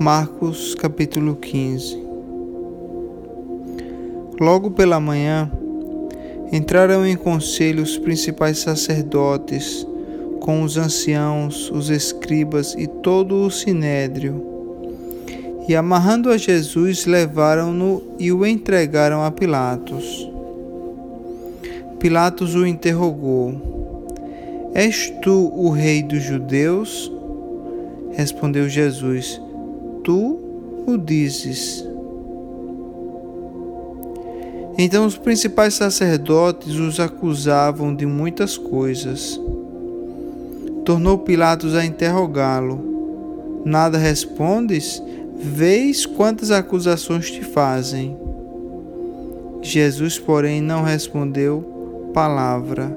Marcos capítulo 15 Logo pela manhã, entraram em conselho os principais sacerdotes, com os anciãos, os escribas e todo o sinédrio. E amarrando a Jesus, levaram-no e o entregaram a Pilatos. Pilatos o interrogou: És tu o rei dos judeus? Respondeu Jesus: Tu o dizes. Então os principais sacerdotes os acusavam de muitas coisas. Tornou Pilatos a interrogá-lo: Nada respondes? Vês quantas acusações te fazem. Jesus, porém, não respondeu palavra,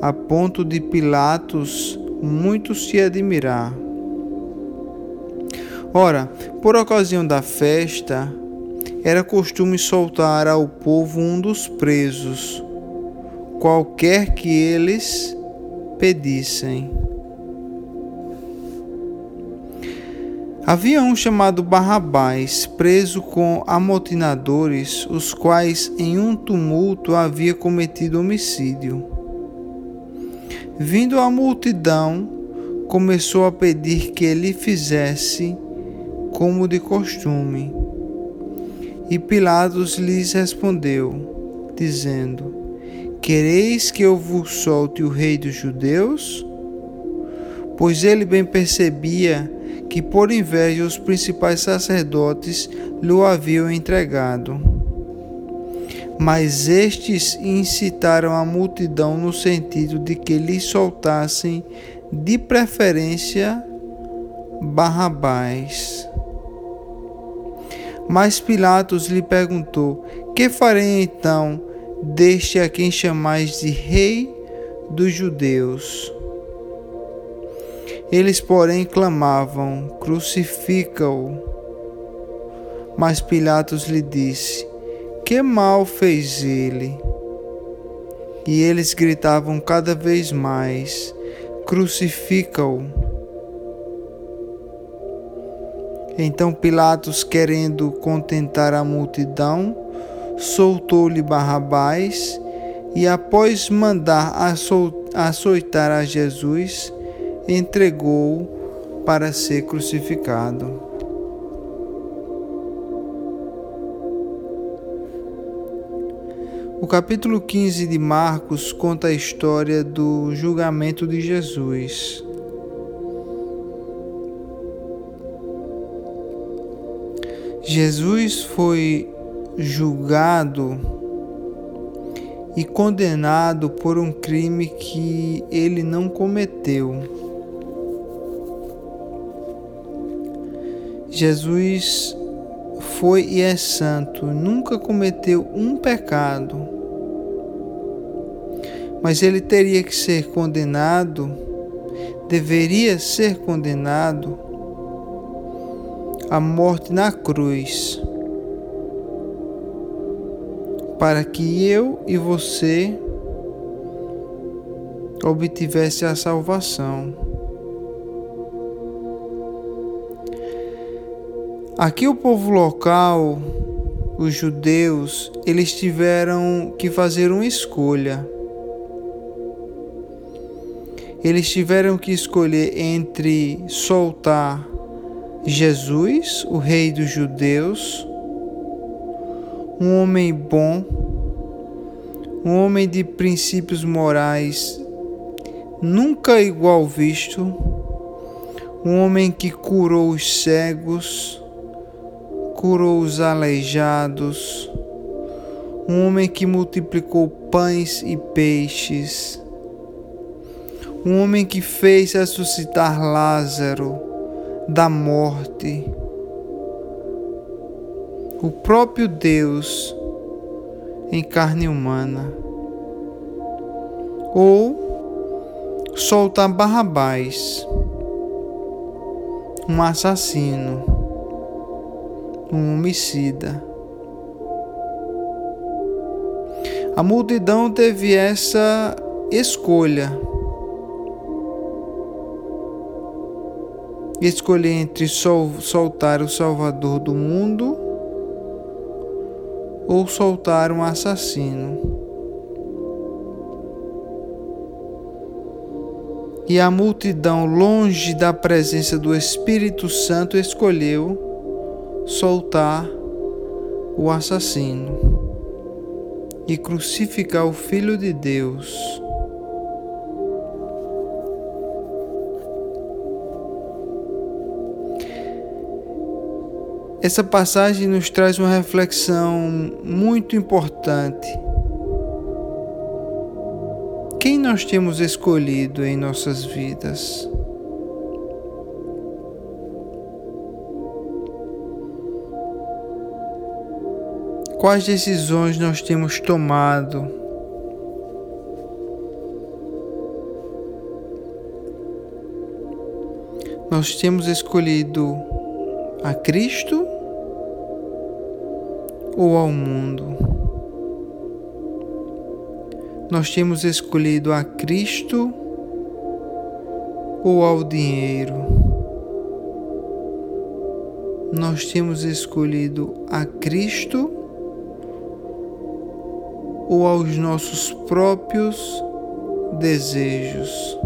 a ponto de Pilatos muito se admirar. Ora, por ocasião da festa, era costume soltar ao povo um dos presos, qualquer que eles pedissem. Havia um chamado Barrabás, preso com amotinadores, os quais em um tumulto havia cometido homicídio. Vindo a multidão, começou a pedir que ele fizesse como de costume. E Pilatos lhes respondeu, dizendo: Quereis que eu vos solte o rei dos judeus? Pois ele bem percebia que por inveja os principais sacerdotes lhe haviam entregado. Mas estes incitaram a multidão no sentido de que lhe soltassem de preferência Barrabás. Mas Pilatos lhe perguntou: Que farei então deste a quem chamais de Rei dos Judeus? Eles, porém, clamavam: Crucifica-o. Mas Pilatos lhe disse: Que mal fez ele? E eles gritavam cada vez mais: Crucifica-o. Então Pilatos, querendo contentar a multidão, soltou-lhe Barrabás e, após mandar açoitar a Jesus, entregou-o para ser crucificado. O capítulo 15 de Marcos conta a história do julgamento de Jesus. Jesus foi julgado e condenado por um crime que ele não cometeu. Jesus foi e é santo, nunca cometeu um pecado. Mas ele teria que ser condenado, deveria ser condenado a morte na cruz, para que eu e você obtivesse a salvação. Aqui o povo local, os judeus, eles tiveram que fazer uma escolha. Eles tiveram que escolher entre soltar Jesus, o Rei dos Judeus, um homem bom, um homem de princípios morais nunca igual visto, um homem que curou os cegos, curou os aleijados, um homem que multiplicou pães e peixes, um homem que fez ressuscitar Lázaro da morte. O próprio Deus em carne humana. Ou soltar Barrabás, um assassino, um homicida. A multidão teve essa escolha escolher entre sol, soltar o Salvador do mundo ou soltar um assassino. E a multidão, longe da presença do Espírito Santo, escolheu soltar o assassino e crucificar o Filho de Deus. Essa passagem nos traz uma reflexão muito importante. Quem nós temos escolhido em nossas vidas? Quais decisões nós temos tomado? Nós temos escolhido a Cristo ou ao mundo? Nós temos escolhido a Cristo ou ao dinheiro? Nós temos escolhido a Cristo ou aos nossos próprios desejos?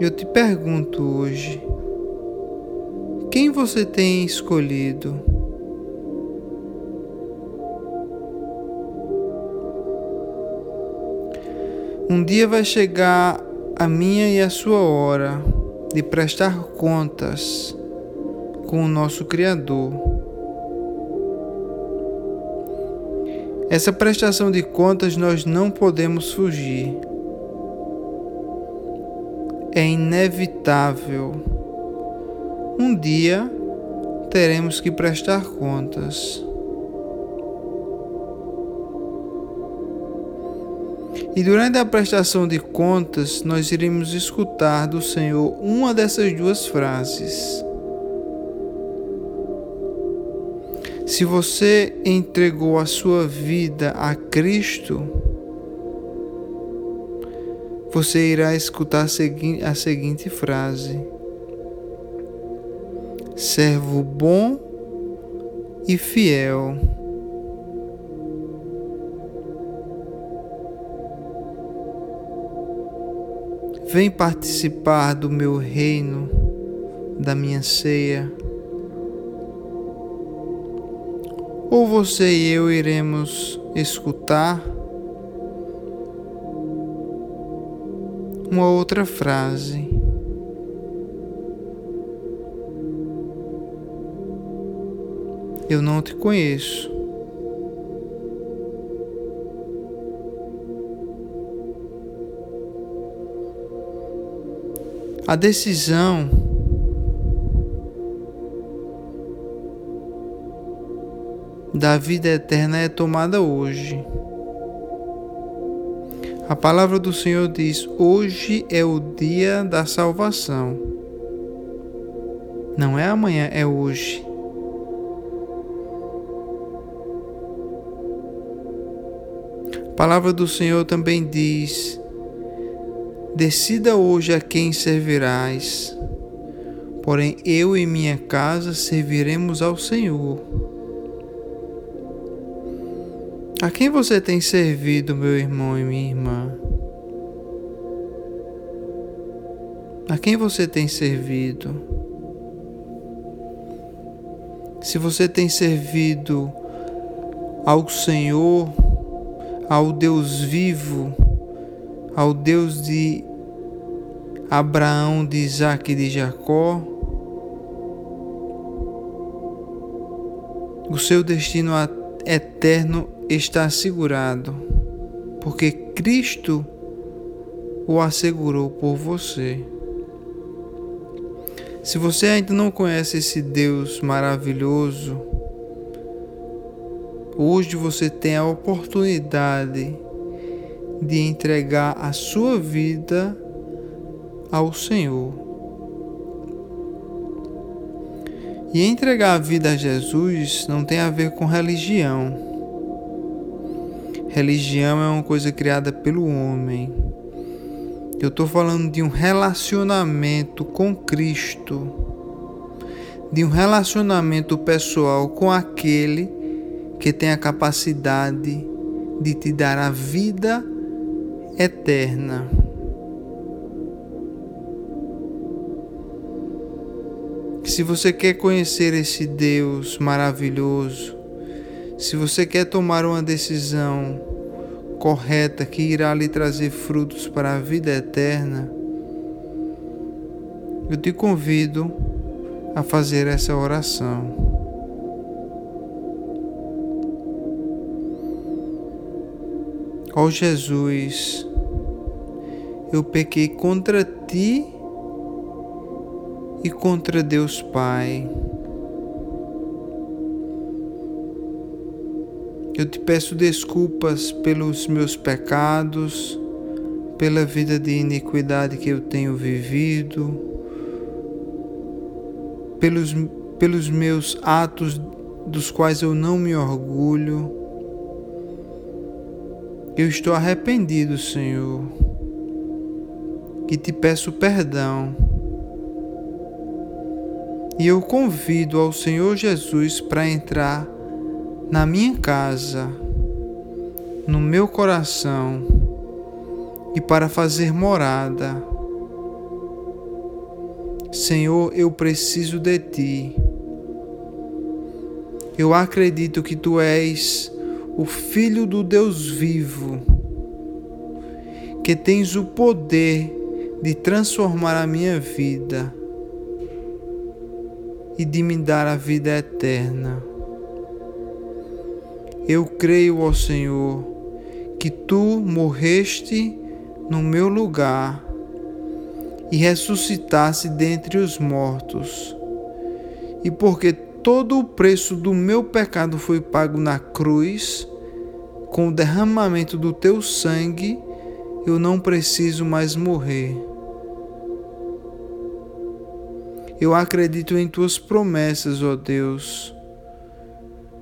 Eu te pergunto hoje, quem você tem escolhido? Um dia vai chegar a minha e a sua hora de prestar contas com o nosso Criador. Essa prestação de contas nós não podemos fugir. É inevitável. Um dia teremos que prestar contas. E durante a prestação de contas, nós iremos escutar do Senhor uma dessas duas frases. Se você entregou a sua vida a Cristo, você irá escutar a seguinte frase: Servo bom e fiel. Vem participar do meu reino, da minha ceia. Ou você e eu iremos escutar uma outra frase. Eu não te conheço. A decisão da vida eterna é tomada hoje. A palavra do Senhor diz: Hoje é o dia da salvação. Não é amanhã, é hoje. A palavra do Senhor também diz: Decida hoje a quem servirás. Porém, eu e minha casa serviremos ao Senhor. A quem você tem servido, meu irmão e minha irmã? A quem você tem servido? Se você tem servido ao Senhor, ao Deus vivo, ao Deus de Abraão, de Isaac e de Jacó, o seu destino eterno está assegurado, porque Cristo o assegurou por você. Se você ainda não conhece esse Deus maravilhoso, hoje você tem a oportunidade de entregar a sua vida ao Senhor. E entregar a vida a Jesus não tem a ver com religião. Religião é uma coisa criada pelo homem. Eu estou falando de um relacionamento com Cristo, de um relacionamento pessoal com aquele que tem a capacidade de te dar a vida eterna. Se você quer conhecer esse Deus maravilhoso, se você quer tomar uma decisão correta que irá lhe trazer frutos para a vida eterna, eu te convido a fazer essa oração. Ó Jesus, eu pequei contra ti e contra Deus Pai. Eu te peço desculpas pelos meus pecados, pela vida de iniquidade que eu tenho vivido, pelos, pelos meus atos dos quais eu não me orgulho. Eu estou arrependido, Senhor, e te peço perdão e eu convido ao Senhor Jesus para entrar na minha casa, no meu coração e para fazer morada. Senhor, eu preciso de Ti. Eu acredito que Tu és o Filho do Deus vivo, que tens o poder de transformar a minha vida e de me dar a vida eterna. Eu creio, ó Senhor, que tu morreste no meu lugar e ressuscitaste dentre os mortos. E porque todo o preço do meu pecado foi pago na cruz, com o derramamento do teu sangue, eu não preciso mais morrer. Eu acredito em tuas promessas, ó Deus.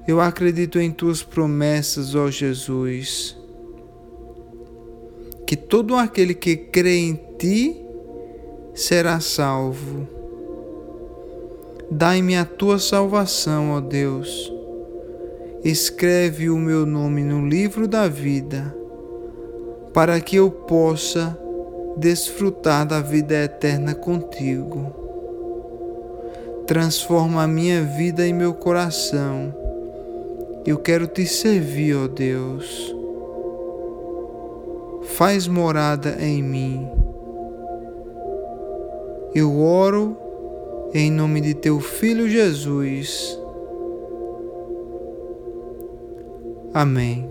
Eu acredito em tuas promessas, ó Jesus. Que todo aquele que crê em ti será salvo. Dai-me a tua salvação, ó Deus. Escreve o meu nome no livro da vida, para que eu possa desfrutar da vida eterna contigo transforma a minha vida e meu coração. Eu quero te servir, ó Deus. Faz morada em mim. Eu oro em nome de teu filho Jesus. Amém.